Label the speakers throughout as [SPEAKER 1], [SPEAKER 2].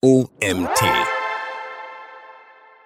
[SPEAKER 1] OMT.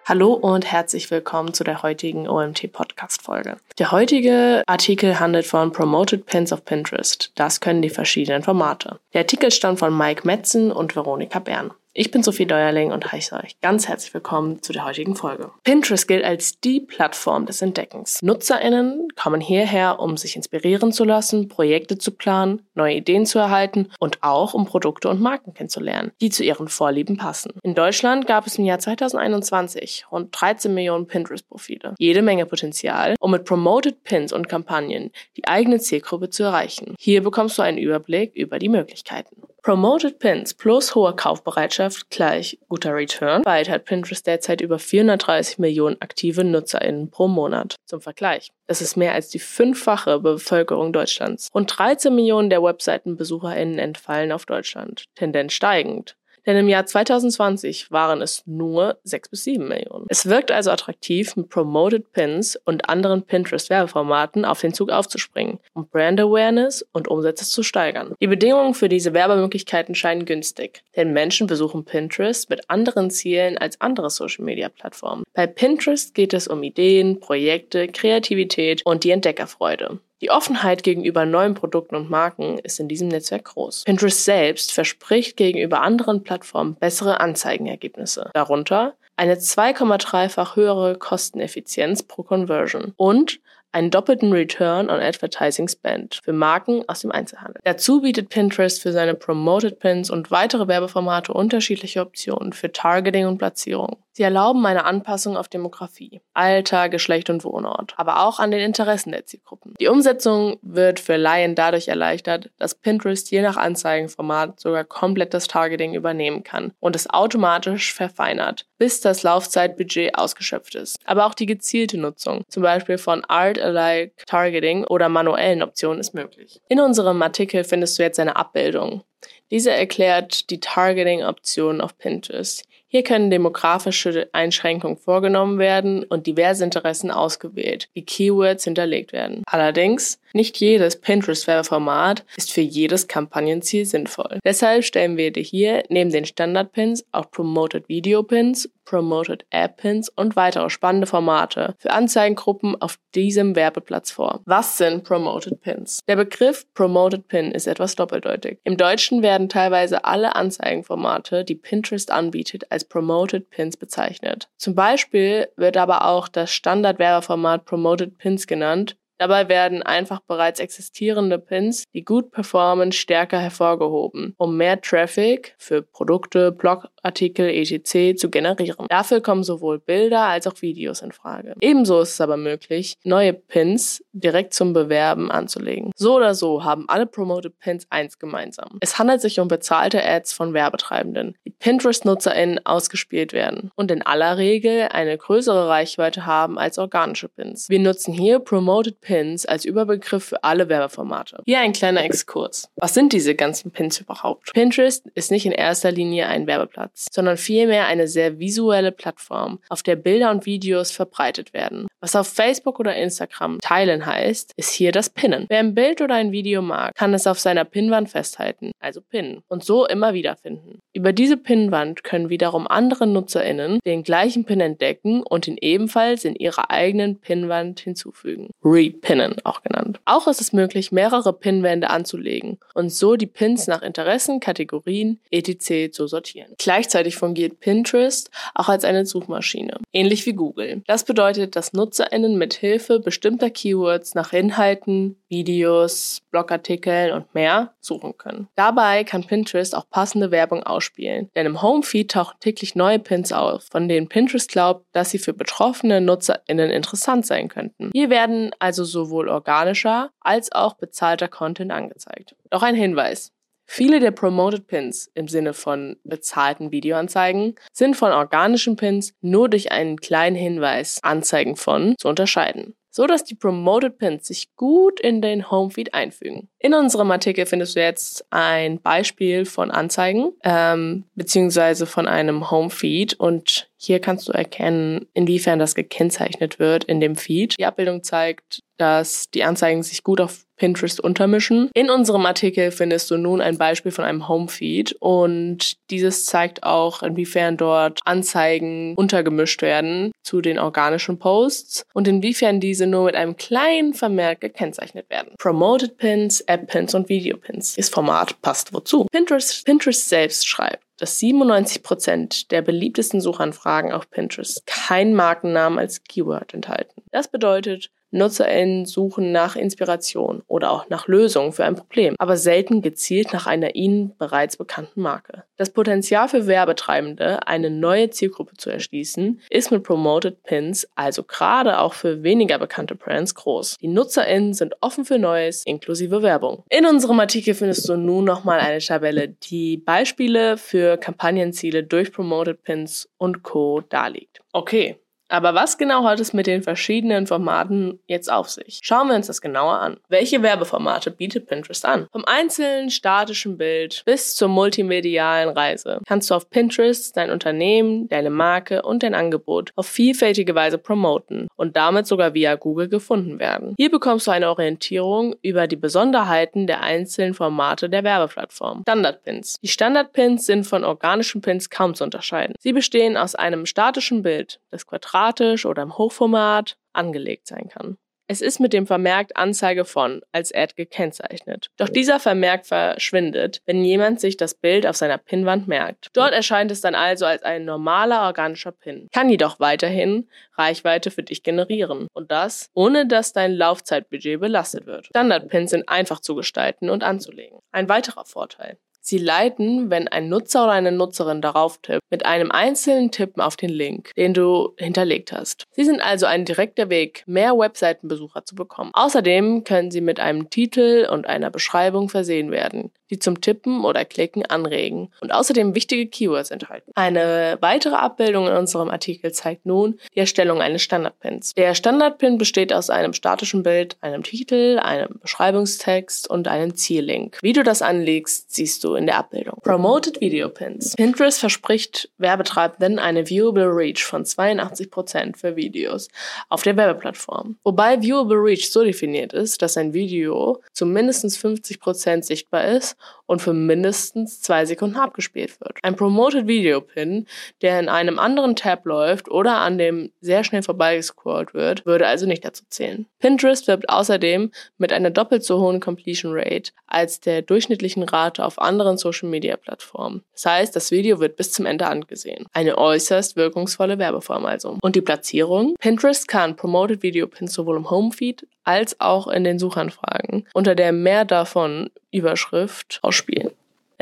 [SPEAKER 2] Hallo und herzlich willkommen zu der heutigen OMT Podcast Folge. Der heutige Artikel handelt von Promoted Pins of Pinterest. Das können die verschiedenen Formate. Der Artikel stammt von Mike Metzen und Veronika Bern. Ich bin Sophie Deuerling und heiße euch ganz herzlich willkommen zu der heutigen Folge. Pinterest gilt als die Plattform des Entdeckens. NutzerInnen kommen hierher, um sich inspirieren zu lassen, Projekte zu planen, neue Ideen zu erhalten und auch um Produkte und Marken kennenzulernen, die zu ihren Vorlieben passen. In Deutschland gab es im Jahr 2021 rund 13 Millionen Pinterest-Profile. Jede Menge Potenzial, um mit Promoted Pins und Kampagnen die eigene Zielgruppe zu erreichen. Hier bekommst du einen Überblick über die Möglichkeiten. Promoted Pins plus hohe Kaufbereitschaft gleich guter Return. Bald hat Pinterest derzeit über 430 Millionen aktive NutzerInnen pro Monat. Zum Vergleich. Das ist mehr als die fünffache Bevölkerung Deutschlands. Rund 13 Millionen der Webseitenbesucherinnen entfallen auf Deutschland. Tendenz steigend denn im Jahr 2020 waren es nur 6 bis 7 Millionen. Es wirkt also attraktiv, mit Promoted Pins und anderen Pinterest-Werbeformaten auf den Zug aufzuspringen, um Brand Awareness und Umsätze zu steigern. Die Bedingungen für diese Werbemöglichkeiten scheinen günstig, denn Menschen besuchen Pinterest mit anderen Zielen als andere Social-Media-Plattformen. Bei Pinterest geht es um Ideen, Projekte, Kreativität und die Entdeckerfreude. Die Offenheit gegenüber neuen Produkten und Marken ist in diesem Netzwerk groß. Pinterest selbst verspricht gegenüber anderen Plattformen bessere Anzeigenergebnisse. Darunter eine 2,3-fach höhere Kosteneffizienz pro Conversion und einen doppelten Return on Advertising Spend für Marken aus dem Einzelhandel. Dazu bietet Pinterest für seine Promoted Pins und weitere Werbeformate unterschiedliche Optionen für Targeting und Platzierung. Sie erlauben eine Anpassung auf Demografie, Alter, Geschlecht und Wohnort, aber auch an den Interessen der Zielgruppen. Die Umsetzung wird für Laien dadurch erleichtert, dass Pinterest je nach Anzeigenformat sogar komplett das Targeting übernehmen kann und es automatisch verfeinert, bis das Laufzeitbudget ausgeschöpft ist. Aber auch die gezielte Nutzung, zum Beispiel von Art-alike Targeting oder manuellen Optionen, ist möglich. In unserem Artikel findest du jetzt eine Abbildung. Diese erklärt die Targeting-Optionen auf Pinterest. Hier können demografische Einschränkungen vorgenommen werden und diverse Interessen ausgewählt, wie Keywords hinterlegt werden. Allerdings, nicht jedes Pinterest-Werbeformat ist für jedes Kampagnenziel sinnvoll. Deshalb stellen wir dir hier neben den Standard-Pins auch Promoted Video-Pins, Promoted App-Pins und weitere spannende Formate für Anzeigengruppen auf diesem Werbeplatz vor. Was sind Promoted Pins? Der Begriff Promoted Pin ist etwas doppeldeutig. Im Deutschen werden teilweise alle Anzeigenformate, die Pinterest anbietet, als Promoted Pins bezeichnet. Zum Beispiel wird aber auch das Standard-Werbeformat Promoted Pins genannt, Dabei werden einfach bereits existierende Pins, die gut performen, stärker hervorgehoben, um mehr Traffic für Produkte, Blogartikel, etc. zu generieren. Dafür kommen sowohl Bilder als auch Videos in Frage. Ebenso ist es aber möglich, neue Pins direkt zum Bewerben anzulegen. So oder so haben alle Promoted Pins eins gemeinsam. Es handelt sich um bezahlte Ads von Werbetreibenden, die Pinterest-NutzerInnen ausgespielt werden und in aller Regel eine größere Reichweite haben als organische Pins. Wir nutzen hier Promoted Pins Pins als Überbegriff für alle Werbeformate. Hier ein kleiner Exkurs. Was sind diese ganzen Pins überhaupt? Pinterest ist nicht in erster Linie ein Werbeplatz, sondern vielmehr eine sehr visuelle Plattform, auf der Bilder und Videos verbreitet werden. Was auf Facebook oder Instagram teilen heißt, ist hier das Pinnen. Wer ein Bild oder ein Video mag, kann es auf seiner Pinnwand festhalten, also pinnen, und so immer wieder finden. Über diese Pinnwand können wiederum andere NutzerInnen den gleichen Pin entdecken und ihn ebenfalls in ihrer eigenen Pinnwand hinzufügen. Repinnen auch genannt. Auch ist es möglich, mehrere Pinwände anzulegen und so die Pins nach Interessen, Kategorien, etc. zu sortieren. Gleichzeitig fungiert Pinterest auch als eine Suchmaschine, ähnlich wie Google. Das bedeutet, dass NutzerInnen mit Hilfe bestimmter Keywords nach Inhalten, Videos, Blogartikeln und mehr suchen können. Dabei kann Pinterest auch passende Werbung ausspielen, denn im Homefeed tauchen täglich neue Pins auf, von denen Pinterest glaubt, dass sie für betroffene NutzerInnen interessant sein könnten. Hier werden also sowohl organischer als auch bezahlter Content angezeigt. Doch ein Hinweis. Viele der Promoted Pins im Sinne von bezahlten Videoanzeigen sind von organischen Pins nur durch einen kleinen Hinweis Anzeigen von zu unterscheiden so dass die Promoted Pins sich gut in den Homefeed einfügen. In unserem Artikel findest du jetzt ein Beispiel von Anzeigen ähm, beziehungsweise von einem Homefeed und hier kannst du erkennen, inwiefern das gekennzeichnet wird in dem Feed. Die Abbildung zeigt, dass die Anzeigen sich gut auf Pinterest untermischen. In unserem Artikel findest du nun ein Beispiel von einem Homefeed und dieses zeigt auch, inwiefern dort Anzeigen untergemischt werden zu den organischen Posts und inwiefern diese nur mit einem kleinen Vermerk gekennzeichnet werden. Promoted Pins, App Pins und Video Pins. Das Format passt wozu. Pinterest, Pinterest selbst schreibt, dass 97% der beliebtesten Suchanfragen auf Pinterest keinen Markennamen als Keyword enthalten. Das bedeutet, NutzerInnen suchen nach Inspiration oder auch nach Lösungen für ein Problem, aber selten gezielt nach einer ihnen bereits bekannten Marke. Das Potenzial für Werbetreibende, eine neue Zielgruppe zu erschließen, ist mit Promoted Pins, also gerade auch für weniger bekannte Brands, groß. Die NutzerInnen sind offen für Neues, inklusive Werbung. In unserem Artikel findest du nun nochmal eine Tabelle, die Beispiele für Kampagnenziele durch Promoted Pins und Co. darlegt. Okay, aber was genau hat es mit den verschiedenen Formaten jetzt auf sich? Schauen wir uns das genauer an. Welche Werbeformate bietet Pinterest an? Vom einzelnen statischen Bild bis zur multimedialen Reise kannst du auf Pinterest dein Unternehmen, deine Marke und dein Angebot auf vielfältige Weise promoten und damit sogar via Google gefunden werden. Hier bekommst du eine Orientierung über die Besonderheiten der einzelnen Formate der Werbeplattform. Standardpins. Die Standardpins sind von organischen Pins kaum zu unterscheiden. Sie bestehen aus einem statischen Bild, das Quadrat quadratisch oder im Hochformat angelegt sein kann. Es ist mit dem Vermerk Anzeige von als Ad gekennzeichnet. Doch dieser Vermerk verschwindet, wenn jemand sich das Bild auf seiner Pinwand merkt. Dort erscheint es dann also als ein normaler organischer Pin, kann jedoch weiterhin Reichweite für dich generieren. Und das, ohne dass dein Laufzeitbudget belastet wird. Standardpins sind einfach zu gestalten und anzulegen. Ein weiterer Vorteil. Sie leiten, wenn ein Nutzer oder eine Nutzerin darauf tippt, mit einem einzelnen Tippen auf den Link, den du hinterlegt hast. Sie sind also ein direkter Weg, mehr Webseitenbesucher zu bekommen. Außerdem können sie mit einem Titel und einer Beschreibung versehen werden, die zum Tippen oder Klicken anregen und außerdem wichtige Keywords enthalten. Eine weitere Abbildung in unserem Artikel zeigt nun die Erstellung eines Standardpins. Der Standardpin besteht aus einem statischen Bild, einem Titel, einem Beschreibungstext und einem Ziellink. Wie du das anlegst, siehst du in der Abbildung. Promoted Video Pins. Pinterest verspricht Werbetreibenden eine Viewable Reach von 82% für Videos auf der Werbeplattform. Wobei Viewable Reach so definiert ist, dass ein Video zu mindestens 50% sichtbar ist und für mindestens zwei Sekunden abgespielt wird. Ein Promoted Video Pin, der in einem anderen Tab läuft oder an dem sehr schnell vorbeigescrollt wird, würde also nicht dazu zählen. Pinterest wirbt außerdem mit einer doppelt so hohen Completion Rate als der durchschnittlichen Rate auf anderen anderen Social-Media-Plattformen. Das heißt, das Video wird bis zum Ende angesehen. Eine äußerst wirkungsvolle Werbeform also. Und die Platzierung? Pinterest kann Promoted Video Pins sowohl im Homefeed als auch in den Suchanfragen unter der Mehr davon Überschrift ausspielen.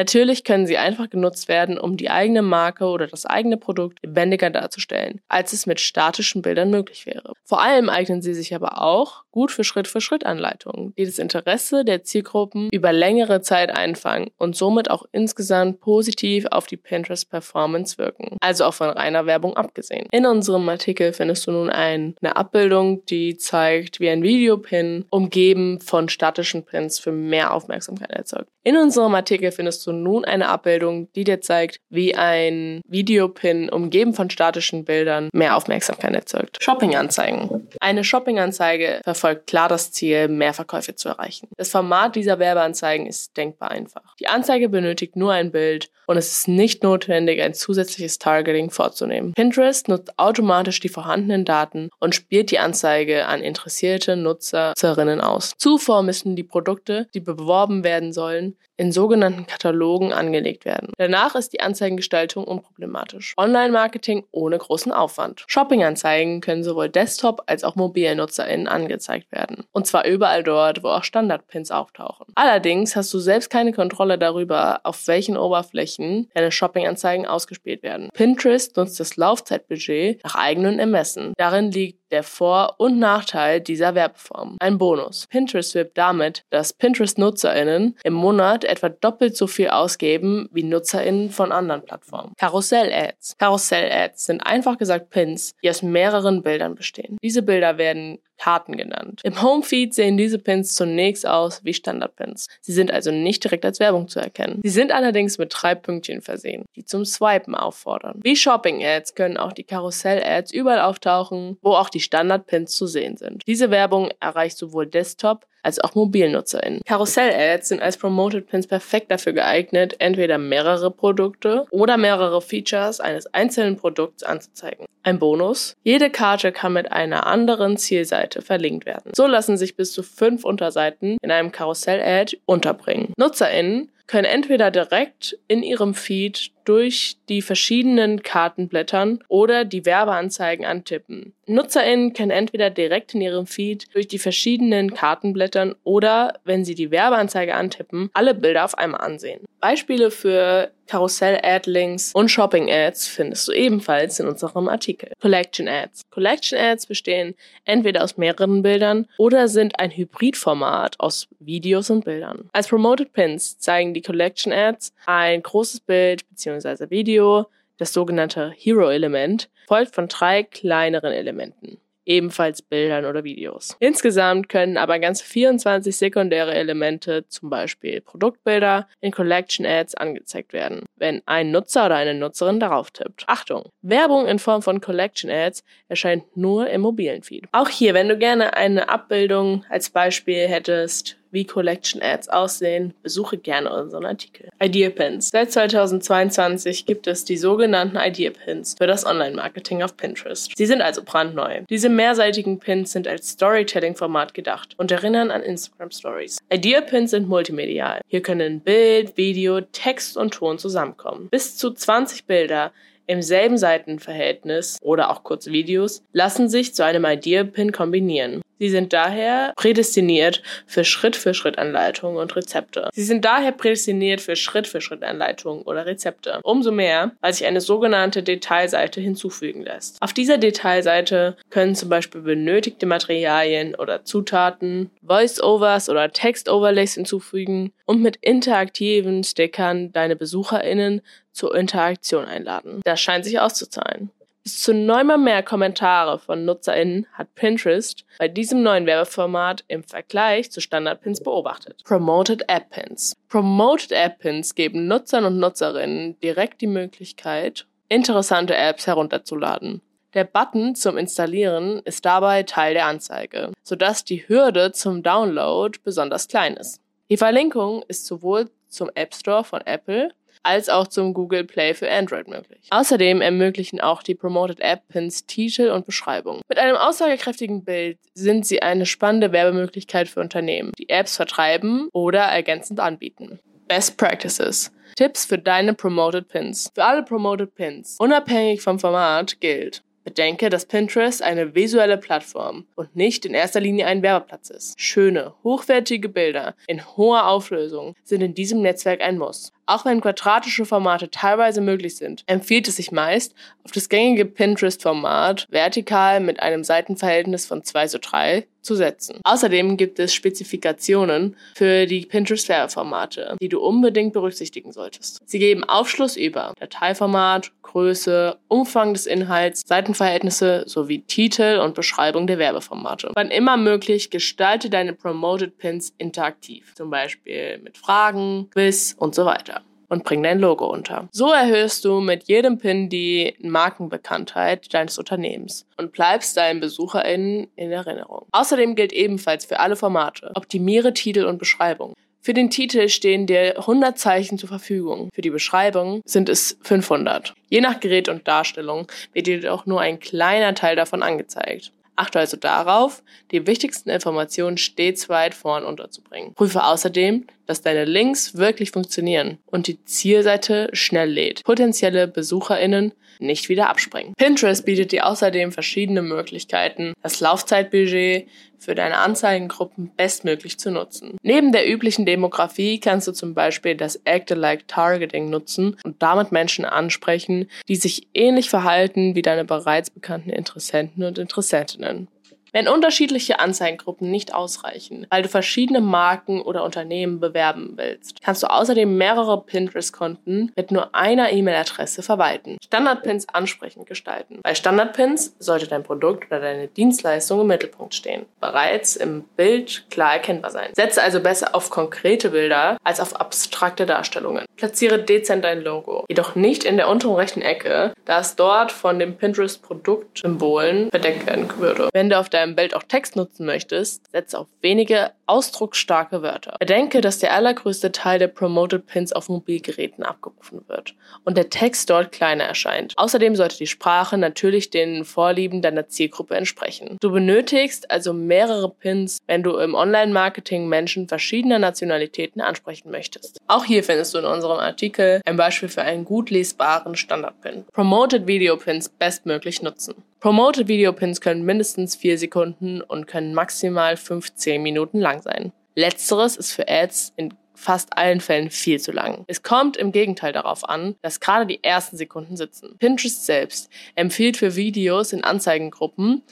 [SPEAKER 2] Natürlich können sie einfach genutzt werden, um die eigene Marke oder das eigene Produkt lebendiger darzustellen, als es mit statischen Bildern möglich wäre. Vor allem eignen sie sich aber auch gut für Schritt-für-Schritt-Anleitungen, die das Interesse der Zielgruppen über längere Zeit einfangen und somit auch insgesamt positiv auf die Pinterest-Performance wirken, also auch von reiner Werbung abgesehen. In unserem Artikel findest du nun eine Abbildung, die zeigt, wie ein Videopin umgeben von statischen Pins für mehr Aufmerksamkeit erzeugt. In unserem Artikel findest du du nun eine Abbildung, die dir zeigt, wie ein Videopin umgeben von statischen Bildern mehr Aufmerksamkeit erzeugt. Shopping-Anzeigen. Eine Shopping-Anzeige verfolgt klar das Ziel, mehr Verkäufe zu erreichen. Das Format dieser Werbeanzeigen ist denkbar einfach. Die Anzeige benötigt nur ein Bild und es ist nicht notwendig, ein zusätzliches Targeting vorzunehmen. Pinterest nutzt automatisch die vorhandenen Daten und spielt die Anzeige an interessierte Nutzerinnen aus. Zuvor müssen die Produkte, die beworben werden sollen, in sogenannten Katalogen angelegt werden. Danach ist die Anzeigengestaltung unproblematisch. Online-Marketing ohne großen Aufwand. Shopping-Anzeigen können sowohl Desktop- als auch MobilnutzerInnen angezeigt werden. Und zwar überall dort, wo auch Standardpins auftauchen. Allerdings hast du selbst keine Kontrolle darüber, auf welchen Oberflächen deine Shopping-Anzeigen ausgespielt werden. Pinterest nutzt das Laufzeitbudget nach eigenen Ermessen. Darin liegt der Vor- und Nachteil dieser Werbeform. Ein Bonus. Pinterest wirbt damit, dass Pinterest-NutzerInnen im Monat etwa doppelt so viel ausgeben wie NutzerInnen von anderen Plattformen. Karussell-Ads. Karussell-Ads sind einfach gesagt Pins, die aus mehreren Bildern bestehen. Diese Bilder werden Karten genannt. Im Homefeed sehen diese Pins zunächst aus wie Standardpins. Sie sind also nicht direkt als Werbung zu erkennen. Sie sind allerdings mit drei Pünktchen versehen, die zum Swipen auffordern. Wie Shopping-Ads können auch die Karussell-Ads überall auftauchen, wo auch die Standardpins zu sehen sind. Diese Werbung erreicht sowohl Desktop- als auch MobilnutzerInnen. Karussell-Ads sind als Promoted Pins perfekt dafür geeignet, entweder mehrere Produkte oder mehrere Features eines einzelnen Produkts anzuzeigen. Ein Bonus. Jede Karte kann mit einer anderen Zielseite verlinkt werden. So lassen sich bis zu fünf Unterseiten in einem Karussell-Ad unterbringen. NutzerInnen können entweder direkt in ihrem Feed durch die verschiedenen Karten blättern oder die Werbeanzeigen antippen. NutzerInnen können entweder direkt in ihrem Feed durch die verschiedenen Karten blättern oder, wenn sie die Werbeanzeige antippen, alle Bilder auf einmal ansehen. Beispiele für Karussell-Ad-Links und Shopping-Ads findest du ebenfalls in unserem Artikel. Collection-Ads. Collection-Ads bestehen entweder aus mehreren Bildern oder sind ein Hybridformat aus Videos und Bildern. Als Promoted Pins zeigen die Collection-Ads ein großes Bild bzw. Video, das sogenannte Hero-Element, folgt von drei kleineren Elementen ebenfalls Bildern oder Videos. Insgesamt können aber ganz 24 sekundäre Elemente, zum Beispiel Produktbilder, in Collection Ads angezeigt werden, wenn ein Nutzer oder eine Nutzerin darauf tippt. Achtung! Werbung in Form von Collection Ads erscheint nur im mobilen Feed. Auch hier, wenn du gerne eine Abbildung als Beispiel hättest, wie Collection Ads aussehen, besuche gerne unseren Artikel. Idea Pins. Seit 2022 gibt es die sogenannten Idea Pins für das Online-Marketing auf Pinterest. Sie sind also brandneu. Diese mehrseitigen Pins sind als Storytelling-Format gedacht und erinnern an Instagram Stories. Idea Pins sind multimedial. Hier können Bild, Video, Text und Ton zusammenkommen. Bis zu 20 Bilder im selben Seitenverhältnis oder auch kurze Videos lassen sich zu einem Idea-Pin kombinieren. Sie sind daher prädestiniert für Schritt-für-Schritt-Anleitungen und Rezepte. Sie sind daher prädestiniert für Schritt-für-Schritt-Anleitungen oder Rezepte. Umso mehr, weil sich eine sogenannte Detailseite hinzufügen lässt. Auf dieser Detailseite können zum Beispiel benötigte Materialien oder Zutaten, Voice-Overs oder Text-Overlays hinzufügen und mit interaktiven Stickern deine BesucherInnen zur Interaktion einladen. Das scheint sich auszuzahlen. Bis zu neunmal mehr Kommentare von NutzerInnen hat Pinterest bei diesem neuen Werbeformat im Vergleich zu Standardpins beobachtet. Promoted App Pins. Promoted App Pins geben Nutzern und Nutzerinnen direkt die Möglichkeit, interessante Apps herunterzuladen. Der Button zum Installieren ist dabei Teil der Anzeige, sodass die Hürde zum Download besonders klein ist. Die Verlinkung ist sowohl zum App Store von Apple als auch zum Google Play für Android möglich. Außerdem ermöglichen auch die Promoted App Pins Titel und Beschreibung. Mit einem aussagekräftigen Bild sind sie eine spannende Werbemöglichkeit für Unternehmen, die Apps vertreiben oder ergänzend anbieten. Best Practices. Tipps für deine Promoted Pins. Für alle Promoted Pins, unabhängig vom Format, gilt. Bedenke, dass Pinterest eine visuelle Plattform und nicht in erster Linie ein Werbeplatz ist. Schöne, hochwertige Bilder in hoher Auflösung sind in diesem Netzwerk ein Muss. Auch wenn quadratische Formate teilweise möglich sind, empfiehlt es sich meist, auf das gängige Pinterest-Format vertikal mit einem Seitenverhältnis von 2 zu 3 zu setzen. Außerdem gibt es Spezifikationen für die Pinterest-Werbeformate, die du unbedingt berücksichtigen solltest. Sie geben Aufschluss über Dateiformat, Größe, Umfang des Inhalts, Seitenverhältnisse sowie Titel und Beschreibung der Werbeformate. Wann immer möglich, gestalte deine Promoted Pins interaktiv, zum Beispiel mit Fragen, Quiz und so weiter und bring dein Logo unter. So erhöhst du mit jedem Pin die Markenbekanntheit deines Unternehmens und bleibst deinen BesucherInnen in Erinnerung. Außerdem gilt ebenfalls für alle Formate. Optimiere Titel und Beschreibung. Für den Titel stehen dir 100 Zeichen zur Verfügung. Für die Beschreibung sind es 500. Je nach Gerät und Darstellung wird dir auch nur ein kleiner Teil davon angezeigt. Achte also darauf, die wichtigsten Informationen stets weit vorn unterzubringen. Prüfe außerdem, dass deine Links wirklich funktionieren und die Zielseite schnell lädt. Potenzielle BesucherInnen nicht wieder abspringen. Pinterest bietet dir außerdem verschiedene Möglichkeiten, das Laufzeitbudget für deine Anzeigengruppen bestmöglich zu nutzen. Neben der üblichen Demografie kannst du zum Beispiel das Act-alike Targeting nutzen und damit Menschen ansprechen, die sich ähnlich verhalten wie deine bereits bekannten Interessenten und Interessentinnen. Wenn unterschiedliche Anzeigengruppen nicht ausreichen, weil du verschiedene Marken oder Unternehmen bewerben willst, kannst du außerdem mehrere Pinterest-Konten mit nur einer E-Mail-Adresse verwalten. Standardpins ansprechend gestalten. Bei Standardpins sollte dein Produkt oder deine Dienstleistung im Mittelpunkt stehen, bereits im Bild klar erkennbar sein. Setze also besser auf konkrete Bilder als auf abstrakte Darstellungen. Platziere dezent dein Logo, jedoch nicht in der unteren rechten Ecke, da es dort von den Pinterest-Produktsymbolen verdeckt werden würde. Wende auf dein deinem Bild auch Text nutzen möchtest, setze auf wenige ausdrucksstarke Wörter. Bedenke, dass der allergrößte Teil der Promoted Pins auf Mobilgeräten abgerufen wird und der Text dort kleiner erscheint. Außerdem sollte die Sprache natürlich den Vorlieben deiner Zielgruppe entsprechen. Du benötigst also mehrere Pins, wenn du im Online-Marketing Menschen verschiedener Nationalitäten ansprechen möchtest. Auch hier findest du in unserem Artikel ein Beispiel für einen gut lesbaren Standard-Pin. Promoted Video Pins bestmöglich nutzen. Promoted Video Pins können mindestens 4 Sekunden und können maximal 15 Minuten lang sein. Letzteres ist für Ads in fast allen Fällen viel zu lang. Es kommt im Gegenteil darauf an, dass gerade die ersten Sekunden sitzen. Pinterest selbst empfiehlt für Videos in Anzeigengruppen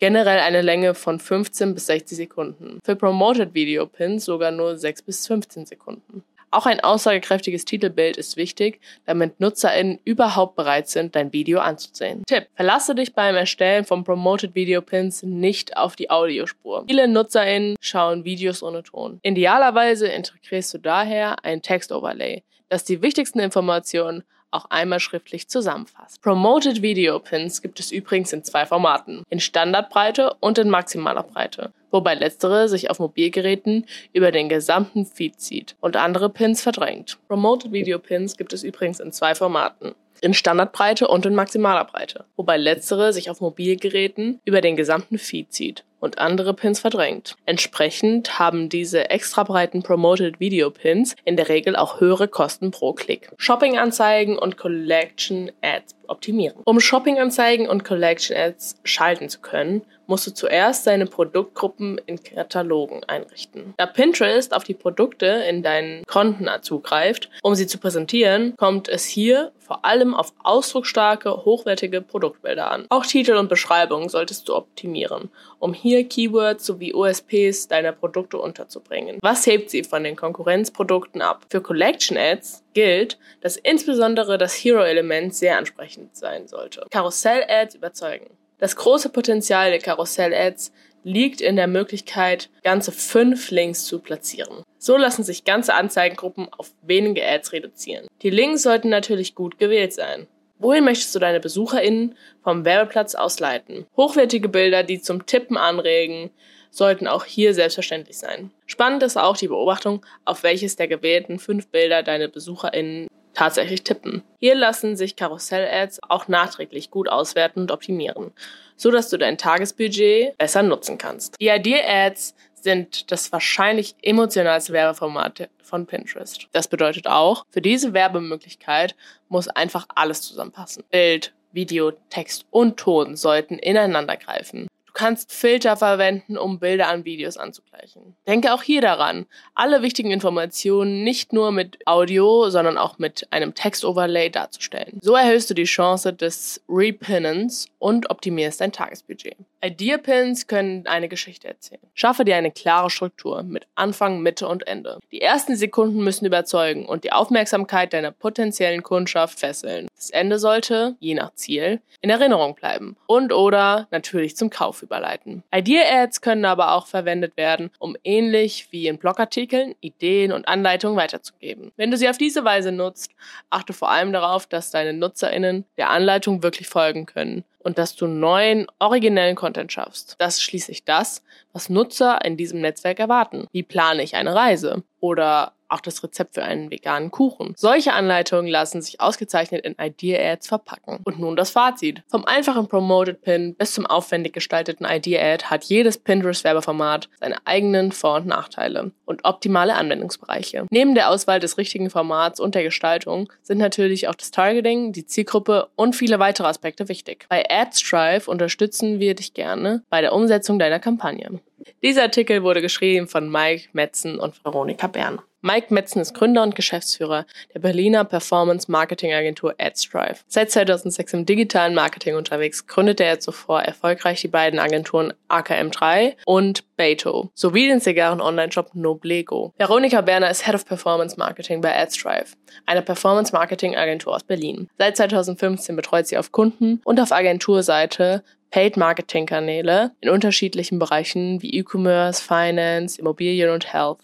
[SPEAKER 2] generell eine Länge von 15 bis 60 Sekunden. Für Promoted Video Pins sogar nur 6 bis 15 Sekunden. Auch ein aussagekräftiges Titelbild ist wichtig, damit NutzerInnen überhaupt bereit sind, dein Video anzusehen. Tipp. Verlasse dich beim Erstellen von Promoted Video Pins nicht auf die Audiospur. Viele NutzerInnen schauen Videos ohne Ton. Idealerweise integrierst du daher ein Textoverlay, das die wichtigsten Informationen auch einmal schriftlich zusammenfasst. Promoted Video Pins gibt es übrigens in zwei Formaten, in Standardbreite und in maximaler Breite, wobei letztere sich auf Mobilgeräten über den gesamten Feed zieht und andere Pins verdrängt. Promoted Video Pins gibt es übrigens in zwei Formaten, in Standardbreite und in maximaler Breite, wobei letztere sich auf Mobilgeräten über den gesamten Feed zieht und andere Pins verdrängt. Entsprechend haben diese extra breiten Promoted Video Pins in der Regel auch höhere Kosten pro Klick. Shopping-Anzeigen und Collection Ads optimieren. Um Shopping-Anzeigen und Collection Ads schalten zu können, musst du zuerst deine Produktgruppen in Katalogen einrichten. Da Pinterest auf die Produkte in deinen Konten zugreift, um sie zu präsentieren, kommt es hier vor allem auf ausdrucksstarke, hochwertige Produktbilder an. Auch Titel und Beschreibung solltest du optimieren, um hier Keywords sowie USPs deiner Produkte unterzubringen. Was hebt sie von den Konkurrenzprodukten ab? Für Collection Ads gilt, dass insbesondere das Hero-Element sehr ansprechend sein sollte. Karussell-Ads überzeugen. Das große Potenzial der Karussell-Ads liegt in der Möglichkeit, ganze fünf Links zu platzieren. So lassen sich ganze Anzeigengruppen auf wenige Ads reduzieren. Die Links sollten natürlich gut gewählt sein. Wohin möchtest du deine BesucherInnen vom Werbeplatz aus leiten? Hochwertige Bilder, die zum Tippen anregen, sollten auch hier selbstverständlich sein. Spannend ist auch die Beobachtung, auf welches der gewählten fünf Bilder deine BesucherInnen tatsächlich tippen. Hier lassen sich Karussell-Ads auch nachträglich gut auswerten und optimieren, so dass du dein Tagesbudget besser nutzen kannst. Die Idea-Ads sind das wahrscheinlich emotionalste Werbeformat von Pinterest. Das bedeutet auch, für diese Werbemöglichkeit muss einfach alles zusammenpassen. Bild, Video, Text und Ton sollten ineinander greifen kannst Filter verwenden, um Bilder an Videos anzugleichen. Denke auch hier daran, alle wichtigen Informationen nicht nur mit Audio, sondern auch mit einem Textoverlay darzustellen. So erhöhst du die Chance des Repinnens und optimierst dein Tagesbudget. Idea-Pins können eine Geschichte erzählen. Schaffe dir eine klare Struktur mit Anfang, Mitte und Ende. Die ersten Sekunden müssen überzeugen und die Aufmerksamkeit deiner potenziellen Kundschaft fesseln. Das Ende sollte, je nach Ziel, in Erinnerung bleiben und oder natürlich zum Kauf überleiten. Idea-Ads können aber auch verwendet werden, um ähnlich wie in Blogartikeln Ideen und Anleitungen weiterzugeben. Wenn du sie auf diese Weise nutzt, achte vor allem darauf, dass deine NutzerInnen der Anleitung wirklich folgen können und dass du neuen, originellen Content schaffst. Das ist schließlich das, was Nutzer in diesem Netzwerk erwarten. Wie plane ich eine Reise? Oder auch das Rezept für einen veganen Kuchen. Solche Anleitungen lassen sich ausgezeichnet in Idea-Ads verpacken. Und nun das Fazit. Vom einfachen Promoted Pin bis zum aufwendig gestalteten Idea-Ad hat jedes Pinterest-Werbeformat seine eigenen Vor- und Nachteile und optimale Anwendungsbereiche. Neben der Auswahl des richtigen Formats und der Gestaltung sind natürlich auch das Targeting, die Zielgruppe und viele weitere Aspekte wichtig. Bei AdStrive unterstützen wir dich gerne bei der Umsetzung deiner Kampagne. Dieser Artikel wurde geschrieben von Mike Metzen und Veronika Bern. Mike Metzen ist Gründer und Geschäftsführer der Berliner Performance Marketing Agentur AdStrive. Seit 2006 im digitalen Marketing unterwegs, gründete er zuvor erfolgreich die beiden Agenturen AKM3 und Beto sowie den Zigarren Online-Shop Noblego. Veronika Berner ist Head of Performance Marketing bei AdStrive, einer Performance Marketing Agentur aus Berlin. Seit 2015 betreut sie auf Kunden- und auf Agenturseite Paid-Marketing-Kanäle in unterschiedlichen Bereichen wie E-Commerce, Finance, Immobilien und Health.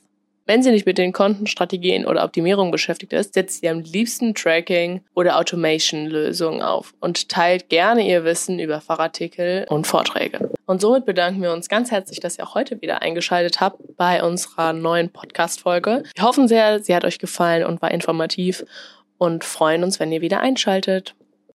[SPEAKER 2] Wenn sie nicht mit den Kontenstrategien oder Optimierung beschäftigt ist, setzt sie am liebsten Tracking oder Automation-Lösungen auf und teilt gerne ihr Wissen über Fachartikel und Vorträge. Und somit bedanken wir uns ganz herzlich, dass ihr auch heute wieder eingeschaltet habt bei unserer neuen Podcast-Folge. Wir hoffen sehr, sie hat euch gefallen und war informativ und freuen uns, wenn ihr wieder einschaltet.